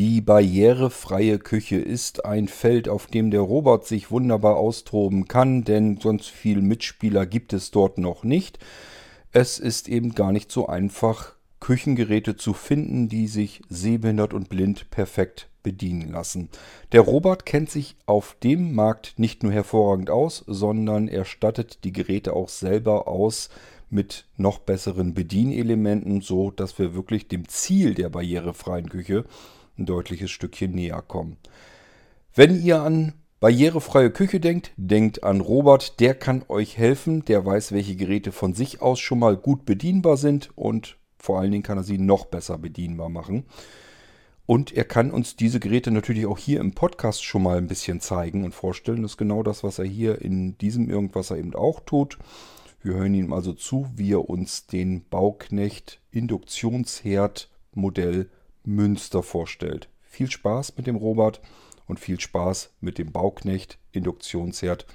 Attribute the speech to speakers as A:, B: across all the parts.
A: Die barrierefreie Küche ist ein Feld, auf dem der Robot sich wunderbar austoben kann, denn sonst viel Mitspieler gibt es dort noch nicht. Es ist eben gar nicht so einfach, Küchengeräte zu finden, die sich sehbehindert und blind perfekt bedienen lassen. Der Robot kennt sich auf dem Markt nicht nur hervorragend aus, sondern er stattet die Geräte auch selber aus mit noch besseren Bedienelementen, so dass wir wirklich dem Ziel der barrierefreien Küche ein deutliches Stückchen näher kommen. Wenn ihr an barrierefreie Küche denkt, denkt an Robert, der kann euch helfen, der weiß, welche Geräte von sich aus schon mal gut bedienbar sind und vor allen Dingen kann er sie noch besser bedienbar machen. Und er kann uns diese Geräte natürlich auch hier im Podcast schon mal ein bisschen zeigen und vorstellen. Das ist genau das, was er hier in diesem Irgendwas er eben auch tut. Wir hören ihm also zu, wie er uns den Bauknecht Induktionsherd Modell Münster vorstellt. Viel Spaß mit dem Robert und viel Spaß mit dem Bauknecht Induktionsherd,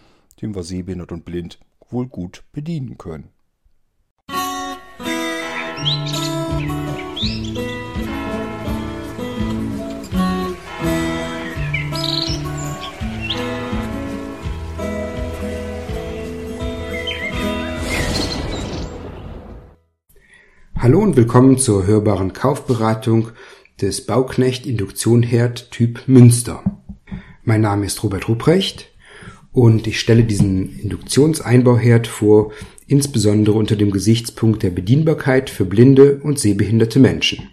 A: den wir sehbehindert und blind wohl gut bedienen können.
B: Hallo und willkommen zur hörbaren Kaufberatung des Bauknecht Induktion Herd Typ Münster. Mein Name ist Robert Ruprecht und ich stelle diesen Induktionseinbauherd vor, insbesondere unter dem Gesichtspunkt der Bedienbarkeit für blinde und sehbehinderte Menschen.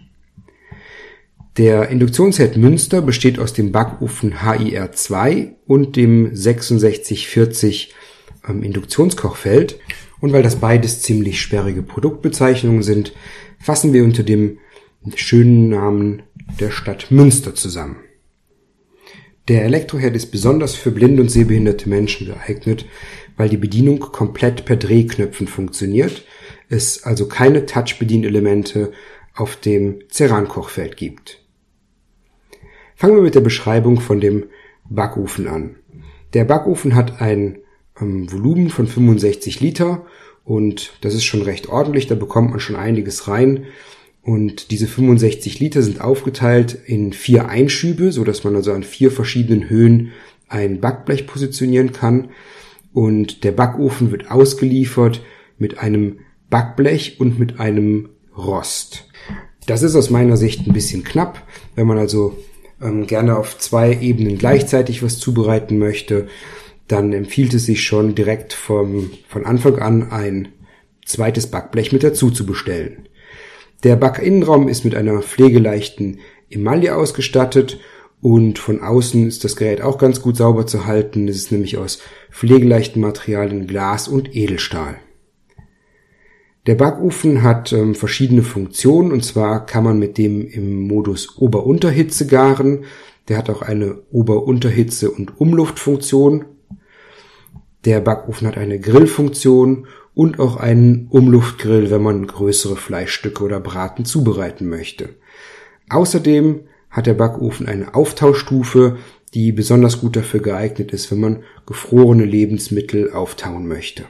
B: Der Induktionsherd Münster besteht aus dem Backofen HIR2 und dem 6640 ähm, Induktionskochfeld und weil das beides ziemlich sperrige Produktbezeichnungen sind, fassen wir unter dem schönen Namen der Stadt Münster zusammen. Der Elektroherd ist besonders für blinde und sehbehinderte Menschen geeignet, weil die Bedienung komplett per Drehknöpfen funktioniert, es also keine Touch-Bedienelemente auf dem Ceran-Kochfeld gibt. Fangen wir mit der Beschreibung von dem Backofen an. Der Backofen hat ein ähm, Volumen von 65 Liter und das ist schon recht ordentlich, da bekommt man schon einiges rein. Und diese 65 Liter sind aufgeteilt in vier Einschübe, so dass man also an vier verschiedenen Höhen ein Backblech positionieren kann. Und der Backofen wird ausgeliefert mit einem Backblech und mit einem Rost. Das ist aus meiner Sicht ein bisschen knapp, wenn man also ähm, gerne auf zwei Ebenen gleichzeitig was zubereiten möchte dann empfiehlt es sich schon direkt vom, von Anfang an ein zweites Backblech mit dazu zu bestellen. Der Backinnenraum ist mit einer pflegeleichten Emaille ausgestattet und von außen ist das Gerät auch ganz gut sauber zu halten. Es ist nämlich aus pflegeleichten Materialien Glas und Edelstahl. Der Backofen hat ähm, verschiedene Funktionen und zwar kann man mit dem im Modus Ober-Unterhitze garen. Der hat auch eine Ober-Unterhitze und Umluftfunktion der Backofen hat eine Grillfunktion und auch einen Umluftgrill, wenn man größere Fleischstücke oder Braten zubereiten möchte. Außerdem hat der Backofen eine Auftauschstufe, die besonders gut dafür geeignet ist, wenn man gefrorene Lebensmittel auftauen möchte.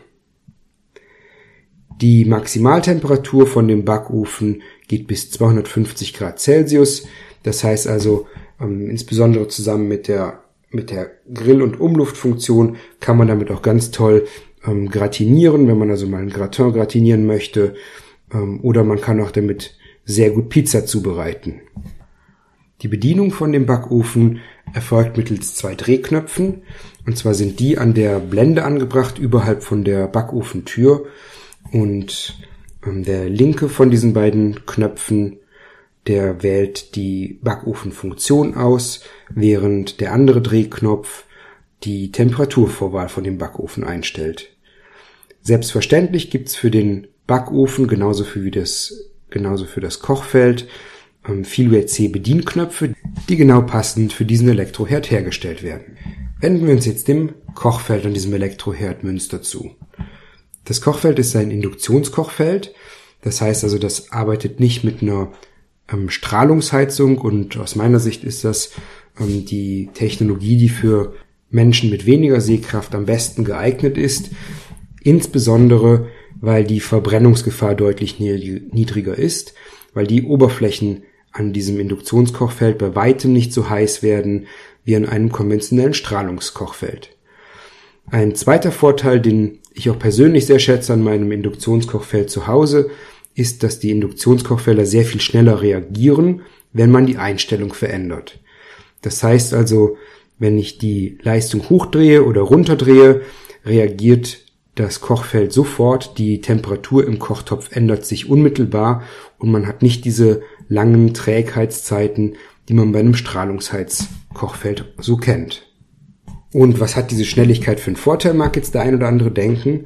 B: Die Maximaltemperatur von dem Backofen geht bis 250 Grad Celsius. Das heißt also, ähm, insbesondere zusammen mit der mit der Grill- und Umluftfunktion kann man damit auch ganz toll ähm, gratinieren, wenn man also mal ein Gratin gratinieren möchte. Ähm, oder man kann auch damit sehr gut Pizza zubereiten. Die Bedienung von dem Backofen erfolgt mittels zwei Drehknöpfen. Und zwar sind die an der Blende angebracht, überhalb von der Backofentür. Und ähm, der linke von diesen beiden Knöpfen der wählt die Backofenfunktion aus, während der andere Drehknopf die Temperaturvorwahl von dem Backofen einstellt. Selbstverständlich gibt's für den Backofen genauso für, wie das, genauso für das Kochfeld ähm, viel C Bedienknöpfe, die genau passend für diesen Elektroherd hergestellt werden. Wenden wir uns jetzt dem Kochfeld an diesem Elektroherd Münster zu. Das Kochfeld ist ein Induktionskochfeld. Das heißt also, das arbeitet nicht mit einer ähm, Strahlungsheizung und aus meiner Sicht ist das ähm, die Technologie, die für Menschen mit weniger Sehkraft am besten geeignet ist, insbesondere weil die Verbrennungsgefahr deutlich niedriger ist, weil die Oberflächen an diesem Induktionskochfeld bei weitem nicht so heiß werden wie an einem konventionellen Strahlungskochfeld. Ein zweiter Vorteil, den ich auch persönlich sehr schätze an meinem Induktionskochfeld zu Hause, ist, dass die Induktionskochfelder sehr viel schneller reagieren, wenn man die Einstellung verändert. Das heißt also, wenn ich die Leistung hochdrehe oder runterdrehe, reagiert das Kochfeld sofort, die Temperatur im Kochtopf ändert sich unmittelbar und man hat nicht diese langen Trägheitszeiten, die man bei einem Strahlungsheizkochfeld so kennt. Und was hat diese Schnelligkeit für einen Vorteil, mag jetzt der ein oder andere denken.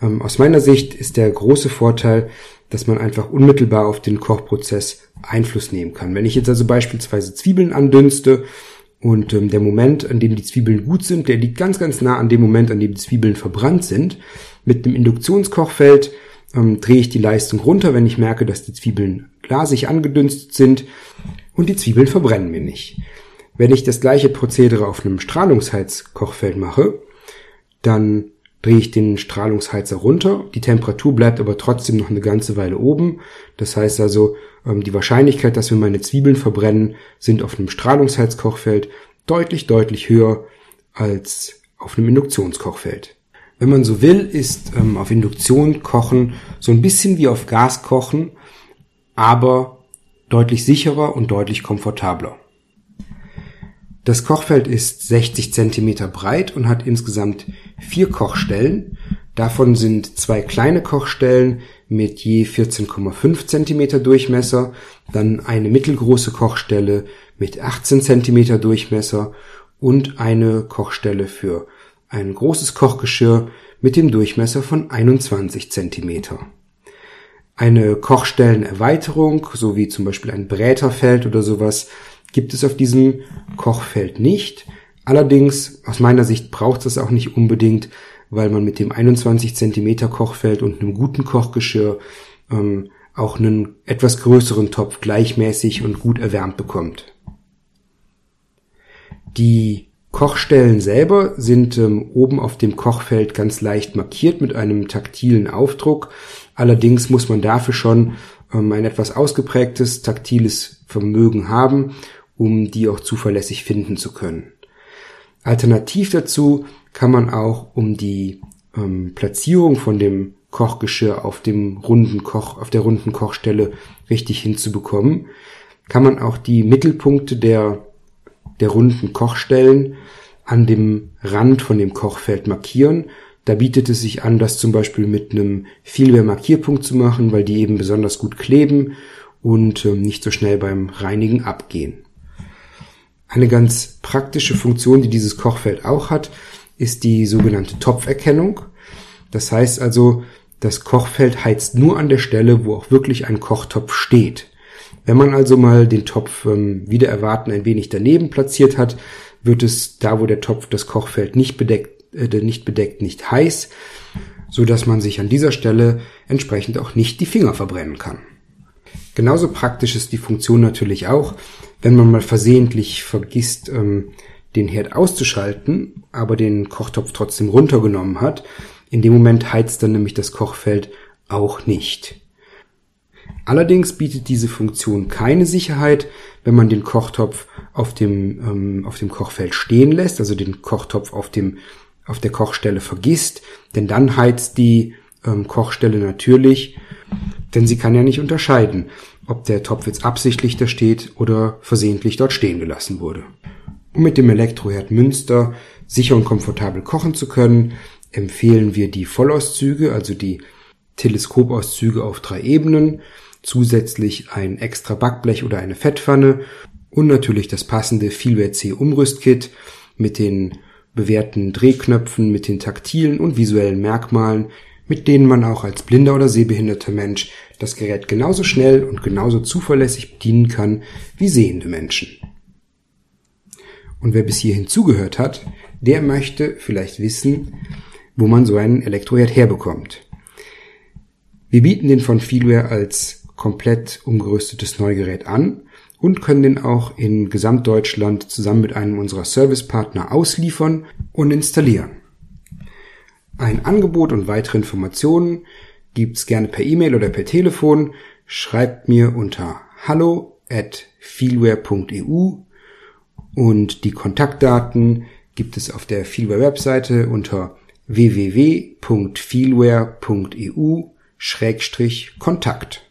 B: Ähm, aus meiner Sicht ist der große Vorteil, dass man einfach unmittelbar auf den Kochprozess Einfluss nehmen kann. Wenn ich jetzt also beispielsweise Zwiebeln andünste und ähm, der Moment, an dem die Zwiebeln gut sind, der liegt ganz, ganz nah an dem Moment, an dem die Zwiebeln verbrannt sind. Mit dem Induktionskochfeld ähm, drehe ich die Leistung runter, wenn ich merke, dass die Zwiebeln glasig angedünstet sind und die Zwiebeln verbrennen mir nicht. Wenn ich das gleiche Prozedere auf einem Strahlungsheizkochfeld mache, dann drehe ich den Strahlungsheizer runter. Die Temperatur bleibt aber trotzdem noch eine ganze Weile oben. Das heißt also, ähm, die Wahrscheinlichkeit, dass wir meine Zwiebeln verbrennen, sind auf einem Strahlungsheizkochfeld deutlich, deutlich höher als auf einem Induktionskochfeld. Wenn man so will, ist ähm, auf Induktion kochen so ein bisschen wie auf Gas kochen, aber deutlich sicherer und deutlich komfortabler. Das Kochfeld ist 60 cm breit und hat insgesamt vier Kochstellen. Davon sind zwei kleine Kochstellen mit je 14,5 cm Durchmesser, dann eine mittelgroße Kochstelle mit 18 cm Durchmesser und eine Kochstelle für ein großes Kochgeschirr mit dem Durchmesser von 21 cm. Eine Kochstellenerweiterung, so wie zum Beispiel ein Bräterfeld oder sowas, gibt es auf diesem Kochfeld nicht. Allerdings, aus meiner Sicht braucht es auch nicht unbedingt, weil man mit dem 21 Zentimeter Kochfeld und einem guten Kochgeschirr ähm, auch einen etwas größeren Topf gleichmäßig und gut erwärmt bekommt. Die Kochstellen selber sind ähm, oben auf dem Kochfeld ganz leicht markiert mit einem taktilen Aufdruck. Allerdings muss man dafür schon ähm, ein etwas ausgeprägtes taktiles Vermögen haben, um die auch zuverlässig finden zu können. Alternativ dazu kann man auch, um die ähm, Platzierung von dem Kochgeschirr auf dem runden Koch, auf der runden Kochstelle richtig hinzubekommen, kann man auch die Mittelpunkte der der runden Kochstellen an dem Rand von dem Kochfeld markieren. Da bietet es sich an, das zum Beispiel mit einem Vielwehr-Markierpunkt zu machen, weil die eben besonders gut kleben und äh, nicht so schnell beim Reinigen abgehen. Eine ganz praktische Funktion, die dieses Kochfeld auch hat, ist die sogenannte Topferkennung. Das heißt also, das Kochfeld heizt nur an der Stelle, wo auch wirklich ein Kochtopf steht. Wenn man also mal den Topf ähm, wieder erwarten ein wenig daneben platziert hat, wird es da, wo der Topf das Kochfeld nicht bedeckt, äh, nicht bedeckt, nicht heiß, so dass man sich an dieser Stelle entsprechend auch nicht die Finger verbrennen kann. Genauso praktisch ist die Funktion natürlich auch, wenn man mal versehentlich vergisst, ähm, den Herd auszuschalten, aber den Kochtopf trotzdem runtergenommen hat. In dem Moment heizt dann nämlich das Kochfeld auch nicht. Allerdings bietet diese Funktion keine Sicherheit, wenn man den Kochtopf auf dem, ähm, auf dem Kochfeld stehen lässt, also den Kochtopf auf dem, auf der Kochstelle vergisst, denn dann heizt die ähm, Kochstelle natürlich, denn sie kann ja nicht unterscheiden, ob der Topf jetzt absichtlich da steht oder versehentlich dort stehen gelassen wurde. Um mit dem Elektroherd Münster sicher und komfortabel kochen zu können, empfehlen wir die Vollauszüge, also die Teleskopauszüge auf drei Ebenen, zusätzlich ein extra Backblech oder eine Fettpfanne und natürlich das passende Feelware C Umrüstkit mit den bewährten Drehknöpfen, mit den taktilen und visuellen Merkmalen, mit denen man auch als blinder oder sehbehinderter Mensch das Gerät genauso schnell und genauso zuverlässig bedienen kann wie sehende Menschen. Und wer bis hierhin zugehört hat, der möchte vielleicht wissen, wo man so einen Elektroherd herbekommt. Wir bieten den von Feelware als komplett umgerüstetes Neugerät an und können den auch in Gesamtdeutschland zusammen mit einem unserer Servicepartner ausliefern und installieren. Ein Angebot und weitere Informationen gibt's gerne per E-Mail oder per Telefon. Schreibt mir unter hallo at feelware.eu und die Kontaktdaten gibt es auf der Feelware Webseite unter www.feelware.eu-kontakt.